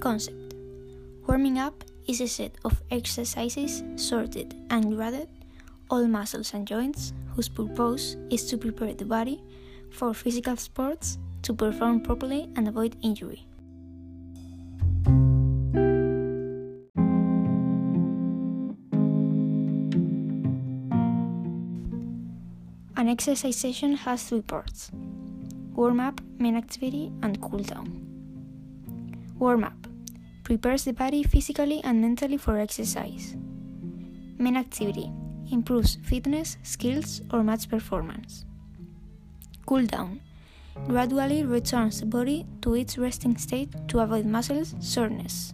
Concept Warming up is a set of exercises sorted and graded all muscles and joints whose purpose is to prepare the body for physical sports to perform properly and avoid injury. An exercise session has three parts warm up, main activity, and cool down. Warm up prepares the body physically and mentally for exercise. Main activity improves fitness, skills, or match performance. Cool down gradually returns the body to its resting state to avoid muscle soreness.